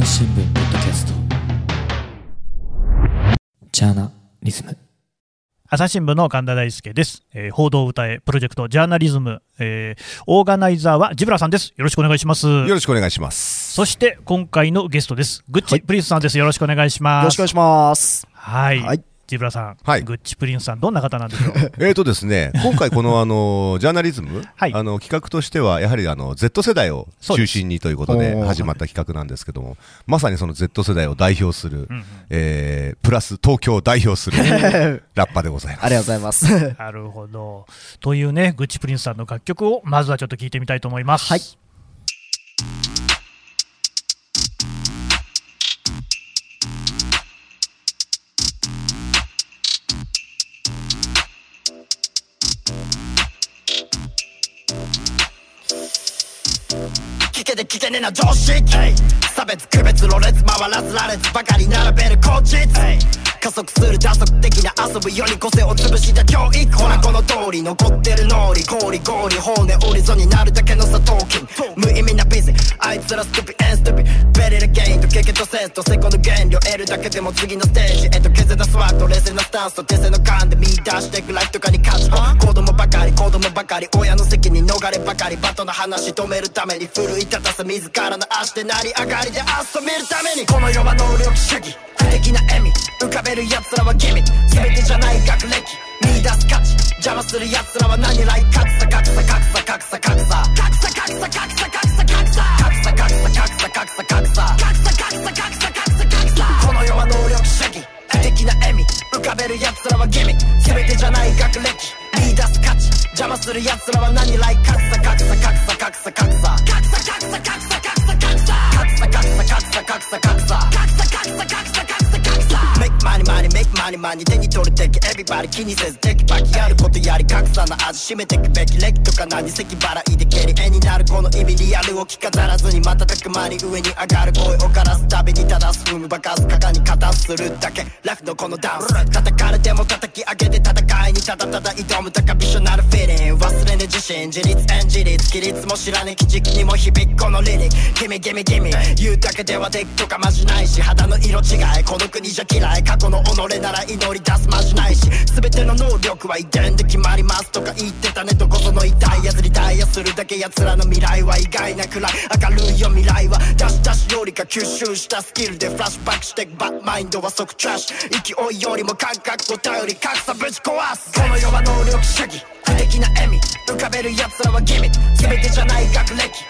朝日新聞ポッドキャスト。ジャーナリズム。朝日新聞の神田大輔です、えー報道歌えプロジェクトジャーナリズム、えーオーガナイザーは Zeebra さんです。よろしくお願いします。よろしくお願いします。そして今回のゲストです。 Gucci Prince さんです。よろしくお願いします。よろしくお願いします。はい、はい Zeebra さん、はい。 Gucci Prince さんどんな方なんでしょう？えーとですね、今回このあのジャーナリズム、はい。あの企画としてはやはりあの Z 世代を中心にということで始まった企画なんですけども、まさにその Z 世代を代表する、うんうん。えープラス東京を代表する ラッパーでございます。ありがとうございます。なるほど。というねグッチプリンスさんの楽曲をまずはちょっと聞いてみたいと思います。はい聞けて聞けねえな常識。差別区別ろれつ回らず羅列ばかり並べる口実。加速する打足的な遊ぶより個性を潰した教育ほらこの通り残ってる脳裏氷氷骨折りそうになるだけのサトウキン無意味なビジあいつらストゥピエンストゥピベリルゲインと経験とセンスとセコの原料得るだけでも次のステージへと削ったスワット冷静なスタンスと手製の勘で見出していくライフとかに勝ち子供ばかり子供ばかり親の責任逃ればかりバトの話止めるために奮い立たせ自らの足で成り上がりで遊べるために。この世は能力主義。不敵な笑み浮かべる奴らはギミ全てじゃない学歴。見出す価値邪魔する奴らは何来格差格差格差格差格差格差格差。格差格差格差格差格差格差格差格差。格差格差格差格差格差。この世は能力主義。不敵な笑み浮かべる奴らはギミ全てじゃない学歴。見出す価値。邪魔する奴らは何来格差格差格差格差格差格差格差格差。格差格差格差格差。格差格差格差格差。格差格差格差格差。Make money money make money money. 手に取る敵 Everybody 気にせずテキパキやることやり格差の味占めてくべき歴とか何席払いで蹴り絵になるこの意味リアルを着飾らずに瞬く間に上に上がる声を枯らすたびに正す踏むばかすかかに片するだけラフのこのダンス叩かれても叩き上げて戦いにただただ挑む高飛車なるフィーリング忘れね自信自立演じ率規律も知らね基軸にも響くこのリリックギミギミギミ言うだけではできとかまじないし肌の色違いこの国じゃ嫌い過去の己なら祈り出すまじないし全ての能力は遺伝で決まりますとか言ってたねどこその痛いやつリタイアするだけ奴らの未来は意外なくらい。明るいよ未来はダシダシよりか吸収したスキルでフラッシュバックしてバッマインドは即トラッシュ勢いよりも感覚を頼り格差ぶち壊す。この世は能力主義。不敵な笑み。浮かべる奴らはギミ全てじゃない学歴。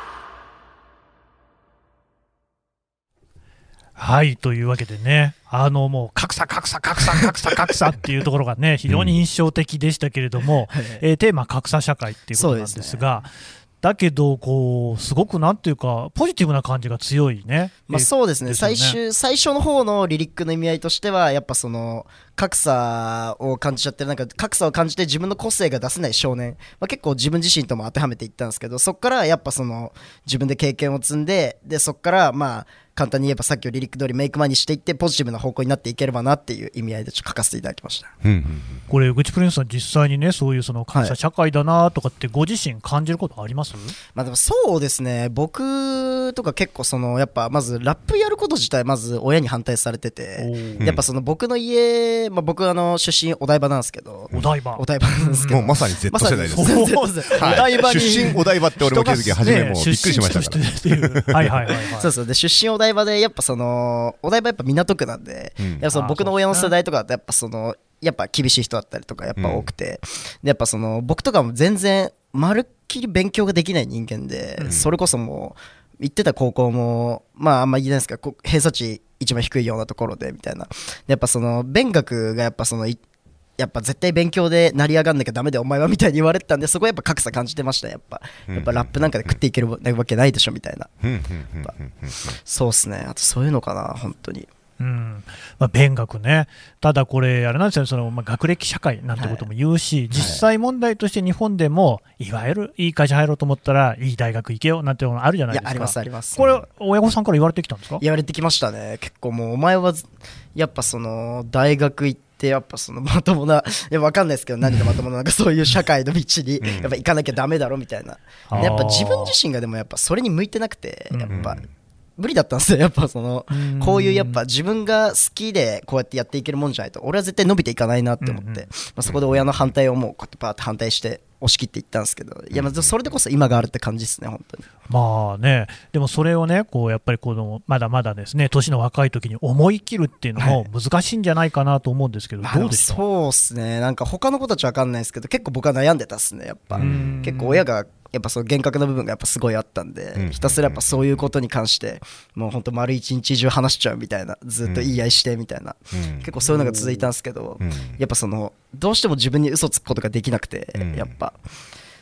はいというわけでね、あのもう格差、格差、格差、格差、格差っていうところがね、非常に印象的でしたけれども、えーテーマ、格差社会っていうことなんですが、だけどこう、すごくなんていうか、ポジティブな感じが強いね。まあそうですね。ですよね。最終最初の方のリリックの意味合いとしてはやっぱその格差を感じちゃってるなんか格差を感じて自分の個性が出せない少年、まあ、結構自分自身とも当てはめていったんですけどそこからやっぱその自分で経験を積んででそこからまあ簡単に言えばさっきのリリック通りメイクマにしていってポジティブな方向になっていければなっていう意味合いでちょっと書かせていただきました。うんうんこれ、グチプリンスさん、実際にね、そういうその格差はい社会だなとかって、ご自身感じることあります、まあでもそうですね。僕とか結構そのやっぱまずラップやること自体まず親に反対されててうんやっぱその僕の家、まあ、僕あの出身お台場なんですけど。お台場。お台場なんですけど。もうまさに Z まさに世代です。そう Z 世代はい。お台場に。出身お台場って俺も気づき初めもうびっくりしました。から。そうそう。で出身お台場でやっぱそのお台場やっぱ港区なんで、うん。やっぱその僕の親の世代とかだとやっぱそのやっぱ厳しい人だったりとかやっぱ多くて、でやっぱその僕とかも全然まるっきり勉強ができない人間で、それこそもう行ってた高校もまああんま言えないですけどこ偏差値一番低いようなところでみたいな。でやっぱその勉学がやっぱそのいやっぱ絶対勉強で成り上がんなきゃダメでお前はみたいに言われてたんでそこはやっぱ格差感じてましたやっぱ。やっぱラップなんかで食っていけるわけないでしょみたいな。そうっすねあとそういうのかな本当にうん。まあ、勉学ね、ただこれ、あれなんですよね、そのまあ、学歴社会なんてことも言うし、実際問題として日本でも、いわゆるいい会社入ろうと思ったら、いい大学行けよなんていうのあるじゃないですか。ありますあります。これ、親御さんから言われてきたんですか？言われてきましたね。結構もうお前はずやっぱその大学行ってやっぱその まともないやわかんないですけど何がまともななんかそういう社会の道にやっぱ行かなきゃダメだろみたいな。やっぱ自分自身がでもやっぱそれに向いてなくてうん。やっぱ無理だったんですよ やっぱそのうん。こういうやっぱ自分が好きでこうやってやっていけるもんじゃないと俺は絶対伸びていかないなって思って、うんうんまあ、そこで親の反対をもうこうやってパーって反対して押し切っていったんですけどいやまあそれでこそ今があるって感じですね本当に。まあね、でもそれをね、こうやっぱりこのまだまだですね、年の若い時に思い切るっていうのも難しいんじゃないかなと思うんですけど、まあどうでしたそうっすね。なんか他の子たちわかんないですけど結構僕は悩んでたっすねやっぱ。うん。結構親がやっぱその厳格な部分がやっぱすごいあったんで、うんひたすらやっぱそういうことに関してもうほんと丸一日中話しちゃうみたいなずっと言い合いしてみたいな、うん。結構そういうのが続いたんですけど、うん。やっぱそのどうしても自分に嘘つくことができなくて、うん。やっぱ。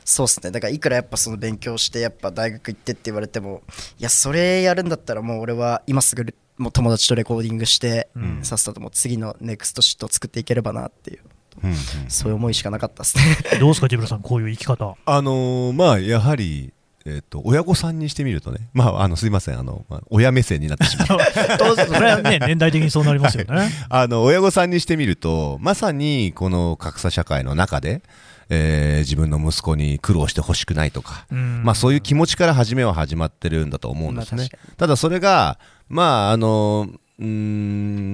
そうっすね。だからいくらやっぱその勉強してやっぱ大学行ってって言われてもいやそれやるんだったらもう俺は今すぐもう友達とレコーディングして、うん。さっさともう次のネクストシットを作っていければなっていううんうん。そういう思いしかなかったですね。どうですか、ジブラさん、こういう生き方。あのーまあやはりえっと親御さんにしてみるとね、まあ、あのすいません。あの、まあ親目線になってしまう。どうぞそれはね、年代的にそうなりますよね。あの親御さんにしてみるとまさにこの格差社会の中で、えー自分の息子に苦労してほしくないとか、うん。まあ、そういう気持ちから初めは始まってるんだと思うんですね。ただそれが、まあ、あの、うー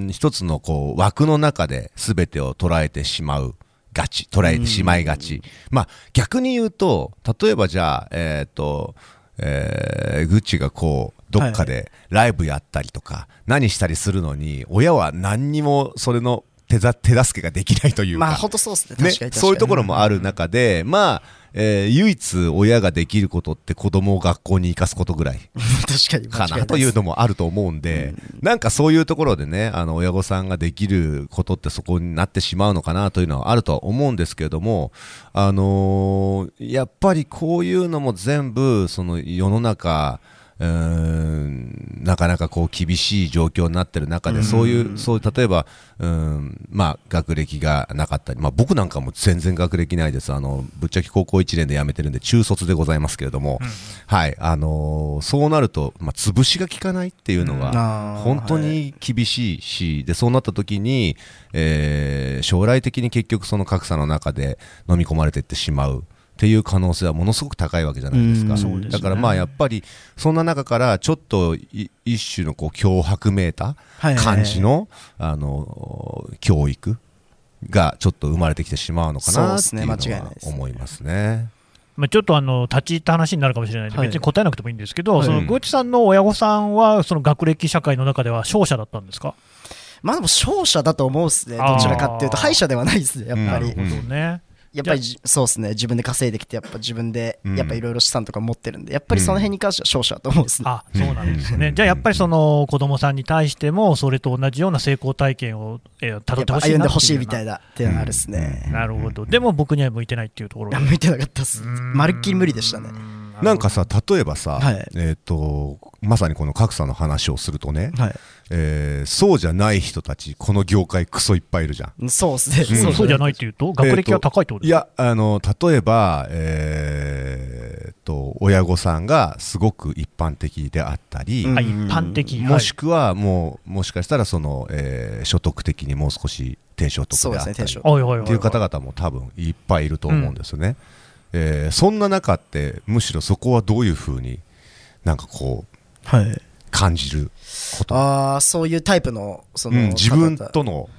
ん、一つのこう枠の中で全てを捉えてしまう。がち、捉えてしまいがち。まあ、逆に言うと、例えばじゃあ、えっ、と、えーグッチがこう、どっかでライブやったりとか、何したりするのに、親は何にもそれの手ざ手助けができないというか。まあ本当そうっすね。確ねかに確かに、そういうところもある中で、まあ、えー唯一親ができることって子供を学校に行かすことぐらい。確かにかなというのもあると思うんで、なんかそういうところでね、あの親御さんができることってそこになってしまうのかなというのはあるとは思うんですけれども、あのーやっぱりこういうのも全部、その世の中、うーんなかなかこう厳しい状況になってる中で、そういう、そう例えば、うんまあ、学歴がなかったり、まあ、僕なんかも全然学歴ないです、あのぶっちゃけ高校1年で辞めてるんで、中卒でございますけれども、はいあのーそうなると、まあ、潰しが効かないっていうのが、本当に厳しいし、でそうなった時に、えー将来的に結局、その格差の中で飲み込まれていってしまう。っていう可能性はものすごく高いわけじゃないですか。うんだからまあやっぱりそんな中からちょっとい一種のこう脅迫めいたはいはいはい。感じのあの教育がちょっと生まれてきてしまうのかなっていうのは思いますね。まあ、ちょっとあの立ち入った話になるかもしれないんで、はい。別に答えなくてもいいんですけど、はい。そのゴチさんの親御さんは、その学歴社会の中では勝者だったんですか、まあでも勝者だと思うっすね。どちらかっていうと敗者ではないですねやっぱり、うんなるほどね。やっぱりじそうですね。自分で稼いできてやっぱ自分でうん。やっぱいろいろ資産とか持ってるんでやっぱりその辺に関しては勝者だと思うんですね、あそうなんですね、じゃあやっぱりその子供さんに対しても、それと同じような成功体験をたやどっってほしいなってほしいみたいな。なっていうのがあるっすね、なるほど、でも僕には向いてないっていうところ向いてなかったっす。うん。まるっきり無理でしたねなんかさ例えばさ、はい。えっ、とまさにこの格差の話をするとね、はい。えーそうじゃない人たちこの業界クソいっぱいいるじゃん。そうっすね、そう。そうじゃないっていうと、学歴が高いってこといや、あの、例えば、えーっと、親御さんがすごく一般的であったり、うん。あ一般的、もしはいくはもう、もしかしたらその、えー所得的にもう少し低所得であったり、ねっ得。はいはいはいていう方々も多分いっぱいいると思うんですよね。えーそんな中って、むしろそこはどういうふうになんかこう、はい。感じること、ああそういうタイプのその、うん、自分との、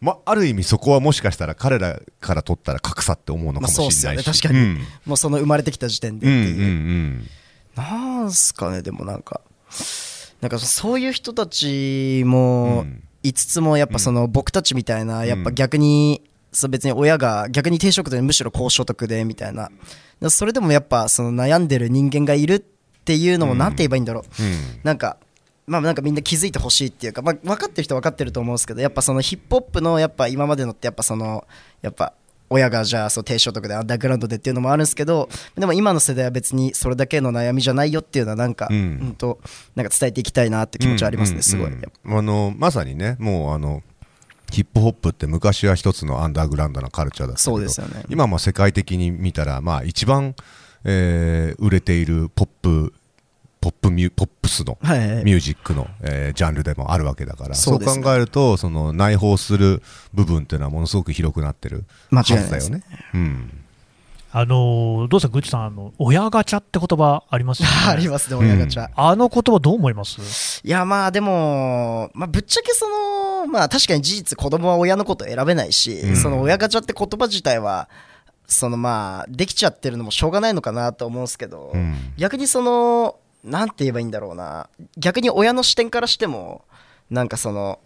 ま、ある意味そこはもしかしたら彼らから取ったら格差って思うのかもしれないし、まあそうっすよね。確かに。うん。もうその生まれてきた時点でっていう、うんうんうん。なんすかねでもなんか。なんかそういう人たちもうん。5つもやっぱその僕たちみたいなやっぱ逆にそう別に親が逆に低所得でむしろ高所得でみたいな。だそれでもやっぱその悩んでる人間がいるっていうのもうんなんて言えばいいんだろう。うん。なんかまあなんかみんな気づいてほしいっていうか、まあ、分かってる人は分かってると思うんですけどやっぱそのヒップホップのやっぱ今までのってやっぱそのやっぱ親がじゃあそう低所得でアンダーグラウンドでっていうのもあるんですけどでも今の世代は別にそれだけの悩みじゃないよっていうのはなんか、ううんん、となんか伝えていきたいなって気持ちはありますね、すごい、うんうん。うんあのまさにねもうあのヒップホップって昔は一つのアンダーグラウンドなカルチャーだったけどそうですよね。今も世界的に見たら、まあ、一番、えー売れているポップポップミュポップスのミュージックの、えージャンルでもあるわけだからそううそですね。考えるとその内包する部分っていうのはものすごく広くなってる間はずだよね。うん。あのどうですか、グッチさん、あの親ガチャって言葉ありますよね？ありますね親ガチャ、あの言葉どう思います？いやまあでも、まあ、ぶっちゃけそのまあ確かに事実子供は親のこと選べないし、うん。その親ガチャって言葉自体はそのまあできちゃってるのもしょうがないのかなと思うんですけど、うん。逆にそのなんて言えばいいんだろうな。逆に親の視点からしてもなんかその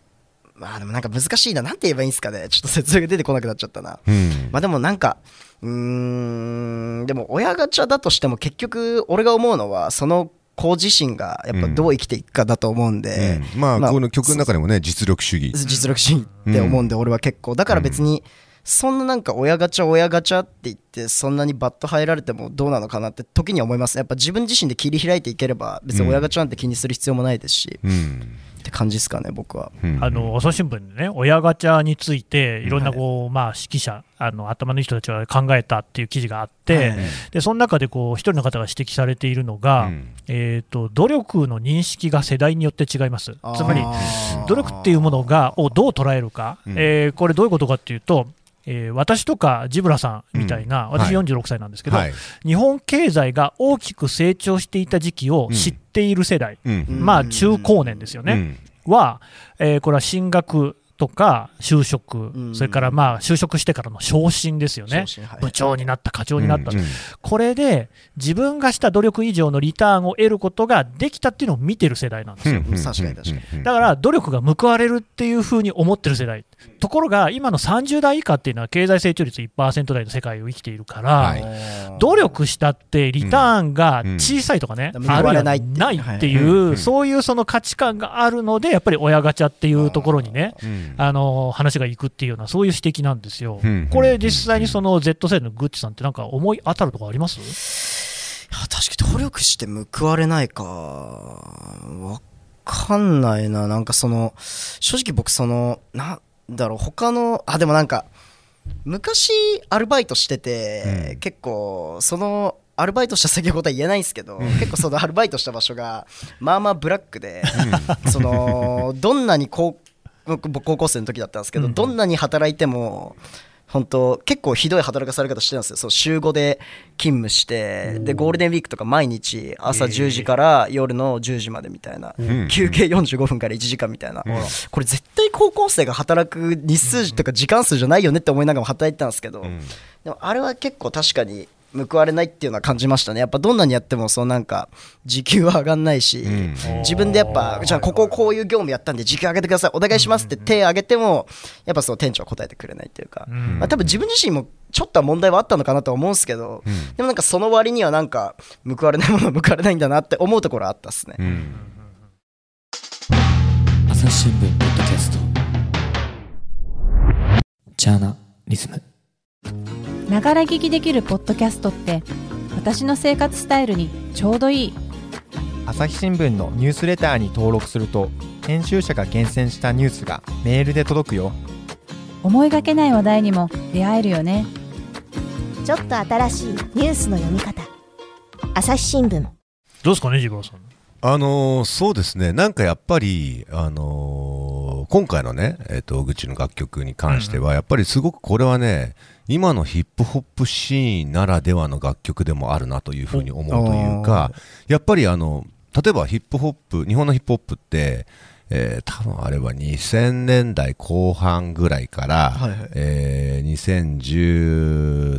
まあでもなんか難しいな。なんて言えばいいんですかね。ちょっと説明が出てこなくなっちゃったな。うん。まあでもなんかうーんでも親ガチャだとしても結局俺が思うのはその子自身がやっぱどう生きていくかだと思うんで、うん。まあ、まあこの曲の中でもね実力主義。実力主義って思うんで俺は結構。だから別にそんななんか親ガチャ親ガチャって言ってそんなにバッと入られてもどうなのかなって時には思います。やっぱ自分自身で切り開いていければ別に親ガチャなんて気にする必要もないですし、うん。って感じですかね僕は。うん。あの朝日新聞でね、親ガチャについて、いろんなこう、まあ、指揮者、あの頭のいい人たちが考えたっていう記事があって、はい。でその中でこう一人の方が指摘されているのが、うん。えーと、努力の認識が世代によって違います。つまり努力っていうものがをどう捉えるか、うん。えーこれ、どういうことかっていうと、えー私とかジブラさんみたいな、うん。私はい。46歳なんですけど、はい。日本経済が大きく成長していた時期を知っている世代、うん。まあ中高年ですよね。うん。は、えーこれは進学とか就職、ん。それからまあ就職してからの昇進ですよね。はい、部長になった、課長になった、うん。うん。これで自分がした努力以上のリターンを得ることができたっていうのを見てる世代なんですよ。うん。うん。確かに確かに。うんだから努力が報われるっていうふうに思ってる世代、ところが今の30代以下っていうのは経済成長率1%台の世界を生きているから、はい。努力したってリターンが小さいとかね、うん。あるいは報われないないっていうっていう、うん。そういうその価値観があるので、やっぱり親ガチャっていうところにね、うん。あの話がいくっていうような、そういう指摘なんですよ。うん。これ、実際にその Z 世代のグッチさんって、なんか思い当たるところあります？いや確かに努力して報われないかわかんないな。なんかその正直僕そのなんだろう。他のあでもなんか昔アルバイトしてて、うん。結構そのアルバイトした先のことは言えないんですけど、結構そのアルバイトした場所がまあまあブラックで、そのどんなに高僕僕高校生の時だったんですけど、うん。どんなに働いても本当結構ひどい働かされ方してるんですよ。そう週5で勤務してでゴールデンウィークとか毎日朝10時から夜の10時までみたいな、ん。休憩45分から1時間みたいな、これ絶対高校生が働く日数とか時間数じゃないよねって思いながらも働いてたんですけど、ん。でもあれは結構確かに報われないっていうのは感じましたね。やっぱどんなにやってもそうなんか時給は上がんないし、ん。自分でやっぱじゃあこここういう業務やったんで時給上げてください。お願いしますって手挙げてもやっぱその店長は答えてくれないっていうか、ん。まあ、多分自分自身もちょっとは問題はあったのかなとは思うんですけど、でもなんかその割にはなんか報われないものは報われないんだなって思うところはあったっすね、うん。朝日新聞ポッドキャスト。ジャーナリズムながら聞きできるポッドキャストって私の生活スタイルにちょうどいい。朝日新聞のニュースレターに登録すると編集者が厳選したニュースがメールで届くよ。思いがけない話題にも出会えるよね。ちょっと新しいニュースの読み方。朝日新聞。どうですかね、ジブラさん。あのーそうですね、なんかやっぱり、あのー今回のね、えっ、と、グッチの楽曲に関しては、やっぱりすごくこれはね、今のヒップホップシーンならではの楽曲でもあるなというふうに思うというか、やっぱりあの、例えばヒップホップ、日本のヒップホップって、えー多分あれは2000年代後半ぐらいから、はいはいえー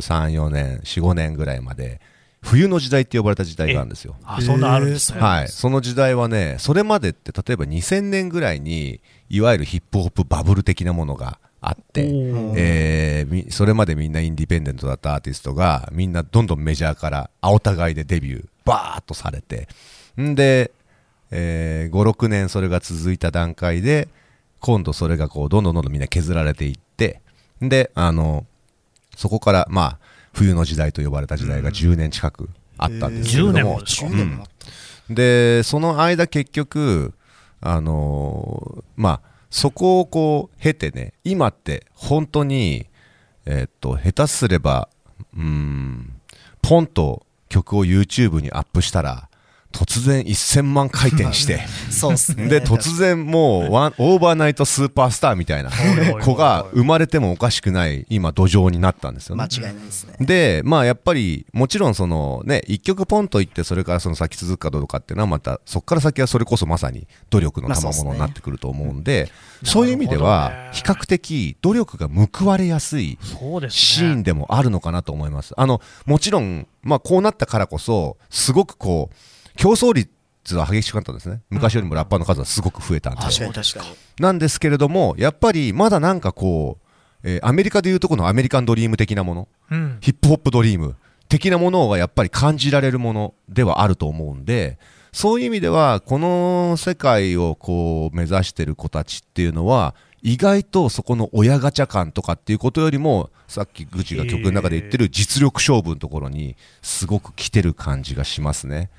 2013、4年、4、5年ぐらいまで、冬の時代って呼ばれた時代があるんですよ。あ、そんなあるんですね。はい、その時代はね、それまでって例えば2000年ぐらいにいわゆるヒップホップバブル的なものがあって、えーみそれまでみんなインディペンデントだったアーティストがみんなどんどんメジャーから青互いでデビューバーッとされてんで、えー56年それが続いた段階で今度それがこうどんどんどんどんみんな削られていってであのそこからまあ冬の時代と呼ばれた時代が10年近くあったんですけれど10年ももですか10年もあった。でその間結局あのーまあそこをこう経てね今って本当にえっと下手すればうんポンと曲を YouTube にアップしたら突然1000万回転して。そうっすね。で突然もうワンオーバーナイトスーパースターみたいな。子が生まれてもおかしくない今土壌になったんですよね。間違いないですね。でまあやっぱりもちろんそのね一曲ポンといってそれからその先続くかどうかっていうのはまたそこから先はそれこそまさに努力の賜物になってくると思うんでそういう意味では比較的努力が報われやすいシーンでもあるのかなと思います。あのもちろん、まあ、こうなったからこそすごくこう競争率は激しくなったんですね。昔よりもラッパーの数はすごく増えたんで、確か。に確かに。なんですけれどもやっぱりまだなんかこう、えーアメリカでいうとこのアメリカンドリーム的なものうん。ヒップホップドリーム的なものがやっぱり感じられるものではあると思うんでそういう意味ではこの世界をこう目指してる子たちっていうのは意外とそこの親ガチャ感とかっていうことよりもさっきグチが曲の中で言ってる実力勝負のところにすごく来てる感じがしますね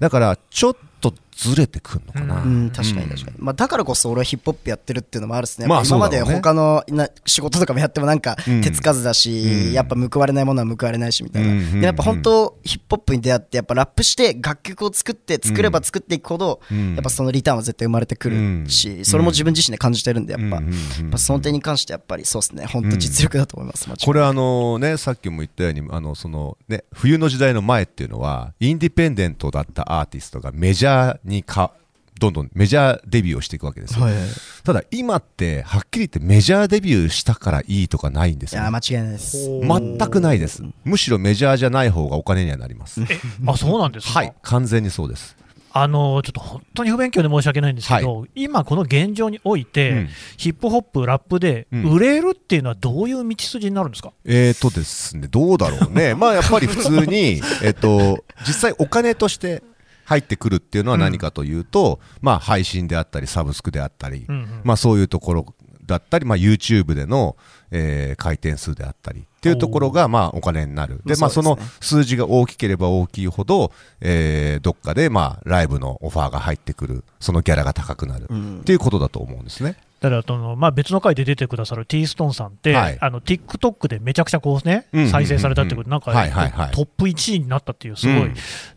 だからちょっとずれてくんのかな、うん、確かに確かに、まあ、だからこそ俺はヒップホップやってるっていうのもあるですね、まあ今まで他のな仕事とかもやってもなんかうん。手つかずだし、うん。やっぱ報われないものは報われないしみたいな、でやっぱ本当ヒップホップに出会ってやっぱラップして楽曲を作って作れば作っていくほど、うん。やっぱそのリターンは絶対生まれてくるし、うん。それも自分自身で感じてるんでやっぱ,、ぱその点に関してやっぱりそうですね。本当実力だと思います、これあのねさっきも言ったようにあのそのね冬の時代の前っていうのはインディペンデントだったアーティストがメジャーにかどんどんメジャーデビューをしていくわけですよ、はいはい。いただ今ってはっきり言ってメジャーデビューしたからいいとかないんですよ、や間違いないです。全くないです。むしろメジャーじゃない方がお金にはなります。あそうなんですか、はい完全にそうです。あのちょっと本当に不勉強で申し訳ないんですけど、今、この現状において、うん。ヒップホップ、ラップでうん。売れるっていうのはどういう道筋になるんですか、えーとですね、どうだろうね、まあやっぱり普通に、えっと、実際、お金として入ってくるっていうのは何かというと、まあ配信であったり、サブスクであったり、うんうん。まあそういうところだったり、まあ、YouTube での、えー回転数であったりっていうところがまあお金になる、でまあ、その数字が大きければ大きいほど、えーどっかでまあライブのオファーが入ってくる、そのギャラが高くなる。っていうことだと思うんですね。だからその、まあ、別の回で出てくださる T ストーンさんって、はい。あの TikTok でめちゃくちゃこう、ね再生されたってことで、なんか、はいはいはい。トップ1位になったっていう、すごい、うん。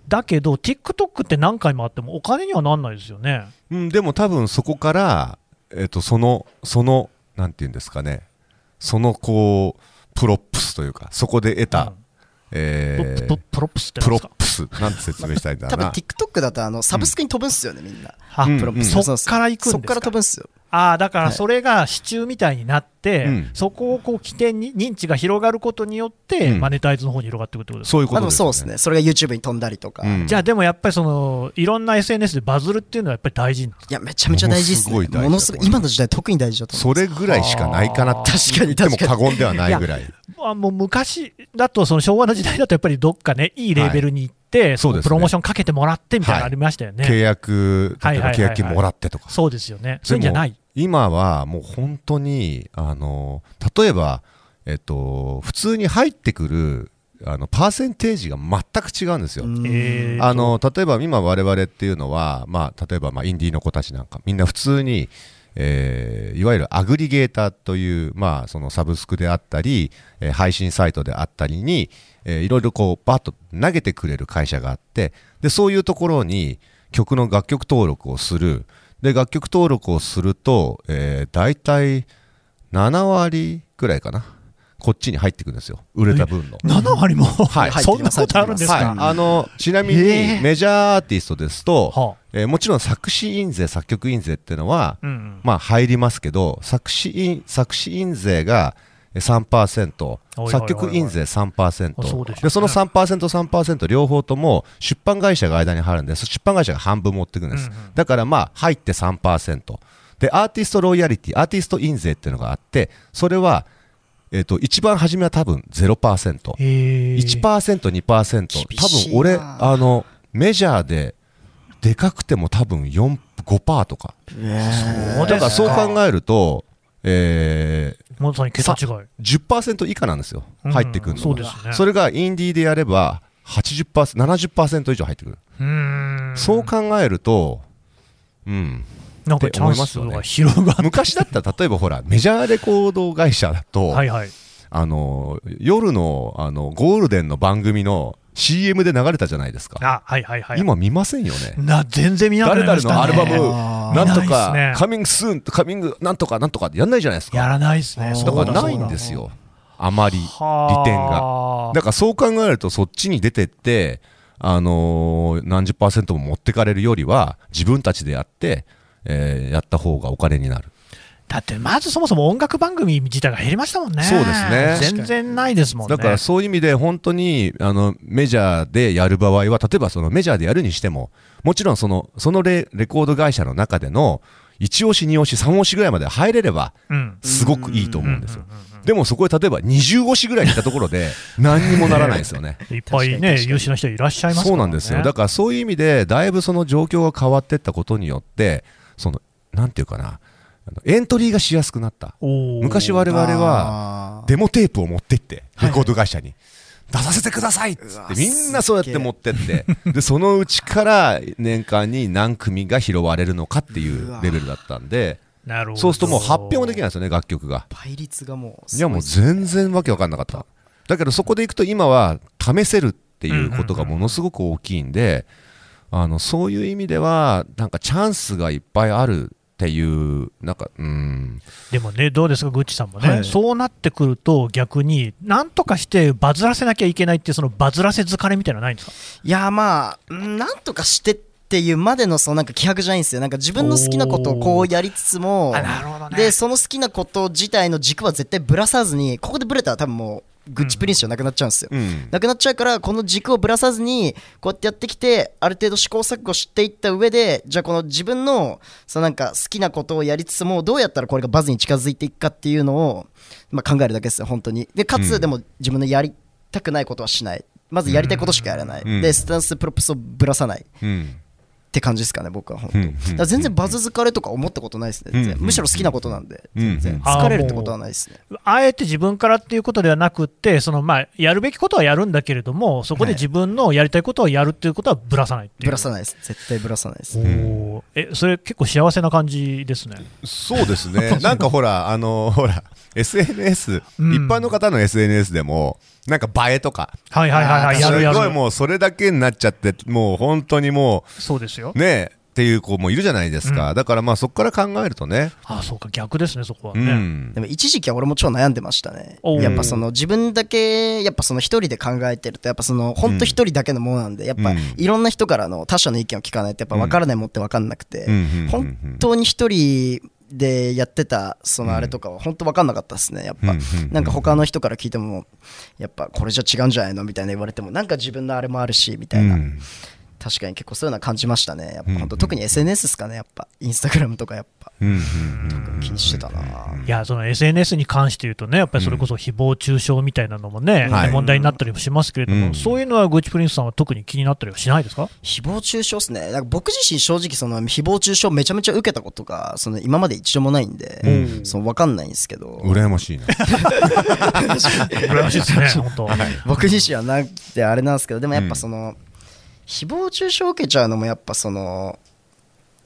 だけど、TikTok って何回もあっても、お金にはなんないですよね。うん、でも多分そこから、えっとそのそのなんていうんですかね。そのこうプロップスというかそこで得た、うん。えープロップスってプロップスなんて説明したいんだ多分ろうな TikTok だとあのサブスクに飛ぶんすよね、みんな。あうん。プロップス。そっから行くんですか？そっから飛ぶんすよああだからはい。それが支柱みたいになって、うん。そこをこう起点に認知が広がることによって、うん。マネタイズの方に広がっていくってことですか？そういうことですよね。そうですね。それが YouTube に飛んだりとか、うん。いじゃあでもやっぱりそのいろんな SNS でバズるっていうのはやっぱり大事なんですか？やめちゃめちゃ大事ですね。ものすごい大事だと思います。ものすごい今の時代特に大事だと思それぐらいしかないかなって確かにでも確かに。過言ではないぐらいあもう昔だとその昭和の時代だとやっぱりどっかねいいレーベルに行って、そうですね。プロモーションかけてもらってみたいなのありましたよね、契約例えばはいはいはいはい契約金もらってとか。そうですよね。そういうんじゃない今はもう本当にあの例えば、えっと、普通に入ってくるあのパーセンテージが全く違うんですよ。あの例えば今我々っていうのは、まあ、例えばまあインディーの子たちなんかみんな普通に、えーいわゆるアグリゲーターという、まあ、そのサブスクであったり、えー配信サイトであったりに、えーいろいろこうバッと投げてくれる会社があってでそういうところに曲の楽曲登録をするで楽曲登録をすると、えー、大体7割ぐらいかな。こっちに入ってくるんですよ。売れた分の。7割も、はい。そんなことあるんですか、はい、あのちなみにえ。ーメジャーアーティストですと、はえーもちろん作詞印税作曲印税っていうのは、うんうん。まあ入りますけど作詞印作詞印税がえー3%おいおいおいおい。作曲印税あそうで3%ね。でその 3%3% 両方とも出版会社が間に入るんでそ出版会社が半分持っていくんです、うんうん。だからまあ入って3%でアーティストロイヤリティアーティスト印税っていうのがあってそれは、えー、と一番初めは多分0%。えー1%、2%、厳しいな。多分俺、あの、メジャーで、でかくても多分4、5%とか。だからそう考えると、えまさに桁違い。ー、10%以下なんですよ、うん入ってくるのそうですね。それがインディーでやれば80%、70%以上入ってくる。うーんそう考えると、うん、なんかチャンスが広がっ昔だったら例えばほらメジャーレコード会社だと、はいはい。あの夜のあのゴールデンの番組の CM で流れたじゃないですか、あ、はいはいはい。今見ませんよね。な、全然見なくな誰りましたね。々のアルバムあなんとかすねカミングスーンカミングなんとかなんとかってやんないじゃないですか。やらないですね。だからないんですよ。あまり利点がが。だからそう考えるとそっちに出てってあのー何十パーセントも持ってかれるよりは自分たちでやって、えーやった方がお金になるだってまずそもそも音楽番組自体が減りましたもんね。そうですね全然ないですもんね。だからそういう意味で本当にあのメジャーでやる場合は例えばそのメジャーでやるにしてももちろんそのそのレレコード会社の中での1押し2押し3押しぐらいまで入れればうん。すごくいいと思うんですよでもそこへ例えば20押しぐらいにいったところで 何にもならないですよねいっぱいね、優秀な人いらっしゃいますからね。そうなんですよだからそういう意味でだいぶその状況が変わっていったことによってそのなんていうかなエントリーがしやすくなった。昔我々はデモテープを持ってってレコード会社に出させてくださいっつってみんなそうやって持ってって。でそのうちから年間に何組が拾われるのかっていうレベルだったんでなるほど。そうするともう発表もできないんですよね楽曲が。倍率がもういやもう全然わけわかんなかった。だけどそこでいくと今は試せるっていうことがものすごく大きいんであのそういう意味ではなんかチャンスがいっぱいあるっていうなんかうん。でもね、どうですか、グッチさんもね、はい。そうなってくると、逆に、なんとかしてバズらせなきゃいけないっていう、そのバズらせ疲れみたいなのないんですか？いやまあうんなんとかしてっていうまでのそのなんか気迫じゃないんですよ。なんか自分の好きなことをこうやりつつもなるほどでその好きなこと自体の軸は絶対ぶらさずにここでぶれたら多分もうグッチプリンスじゃなくなっちゃうんですよ、うん。なくなっちゃうからこの軸をぶらさずにこうやってやってきてある程度試行錯誤していった上でじゃあこの自分のそのなんか好きなことをやりつつもどうやったらこれがバズに近づいていくかっていうのを、まあ、考えるだけですよ本当に。でかうん。つでも自分のやりたくないことはしない。まずやりたいことしかやらない、うん。でスタンスプロップスをぶらさない。うんって感じですかね僕は本当、う全然バズ疲れとか思ったことないですね全然。うんむしろ好きなことなんでうん全然疲れるってことはないですね。あえて自分からっていうことではなくって、そのまあやるべきことはやるんだけれども、そこで自分のやりたいことをやるっていうことはぶらさない。ぶらさないです。絶対ぶらさないですおー。えそれ結構幸せな感じですね。そうですね。なんかほらあのほら SNS、うん。一般の方の SNS でもなんか映えとか。はいはいはいはい、やるやすごいる。もうそれだけになっちゃってもう本当にもそうですよ。う。ねっていう子もいるじゃないですか、だからまあそこから考えるとね、あそうか、逆ですね、そこはうね。ん。でも一時期は俺も超悩んでましたね。やっぱその自分だけやっぱその一人で考えてるとやっぱその本当一人だけのものなんでやっぱうん。いろんな人からの他者の意見を聞かないとやっぱ分からないもんって分かんなくてうんうんうんうん。本当に一人でやってたそのあれとかは本当分かんなかったですねやっぱ。なんか他の人から聞いてもやっぱこれじゃ違うんじゃないの？みたいな言われてもなんか自分のあれもあるしみたいな。うん確かに結構そういうのは感じましたね。やっぱうん本当特に SNS ですかねやっぱ。インスタグラムとかやっぱ。うんうん気にしてたな。いやその SNS に関して言うとね、やっぱりそれこそ誹謗中傷みたいなのもね、はい。問題になったりもしますけれども、うんそういうのはグッチプリンスさんは特に気になったりはしないですか？誹謗中傷っすね。なんか僕自身正直その誹謗中傷めちゃめちゃ受けたことがその今まで一度もないんで、うん。その分かんないんですけど。羨ましいな。羨ましいですね、本当。僕自身はなくてあれなんですけどでもやっぱその、誹謗中傷を受けちゃうのもやっぱその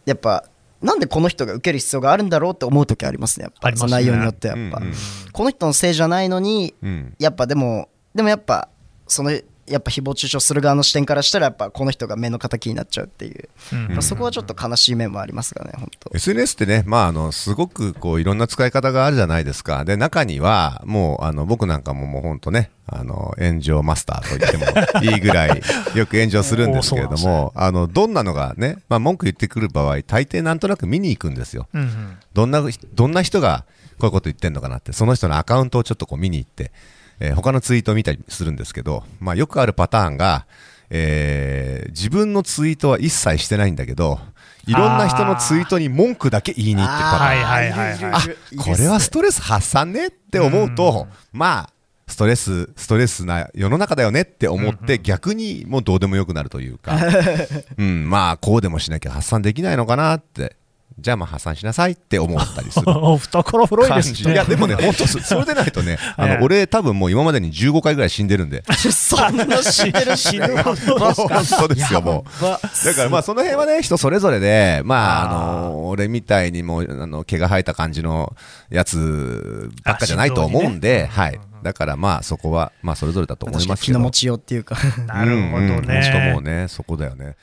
やっぱなんでこの人が受ける必要があるんだろうって思う時ありますねやっぱ。ね。その内容によってやっぱ、うんうん。この人のせいじゃないのにうん。やっぱでもでもやっぱそのやっぱ誹謗中傷する側の視点からしたらやっぱこの人が目の敵になっちゃうっていう、うん。まあそこはちょっと悲しい面もありますがね本当。SNS ってね、まあ、あのすごくこういろんな使い方があるじゃないですか、で中にはもうあの僕なんかももう本当ね、あの炎上マスターと言ってもいいぐらいよく炎上するんですけれども、あのどんなのがね、まあ、文句言ってくる場合、大抵なんとなく見に行くんですよ。うんうん。どんなどんな人がこういうこと言ってんのかなって、その人のアカウントをちょっとこう見に行って、えー他のツイートを見たりするんですけど、まあ、よくあるパターンが、えー自分のツイートは一切してないんだけど、いろんな人のツイートに文句だけ言いに行ってるパターン。はいはいはいはい。あこれはストレス発散ねって思うと、まあ、ストレス、ストレスな世の中だよねって思って、逆にもうどうでもよくなるというか、うん、まあ、こうでもしなきゃ発散できないのかなって、じゃあまあ破産しなさいって思ったりする。懐広い感ですね。じ。いやでもね 本当そそれでないとねあええの俺多分もう今までに15回ぐらい死んでるんで。そんな死んでるん死ぬほど本当ですよもう。ばだからまあその辺はね人それぞれでまああの俺みたいにもうあの毛が生えた感じのやつばっかじゃないと思うんで、はい。だからまあそこはまあそれぞれだと思いますけど。に気の持ちようっていうか。なるほどうんうん本当もうね。ねそこだよね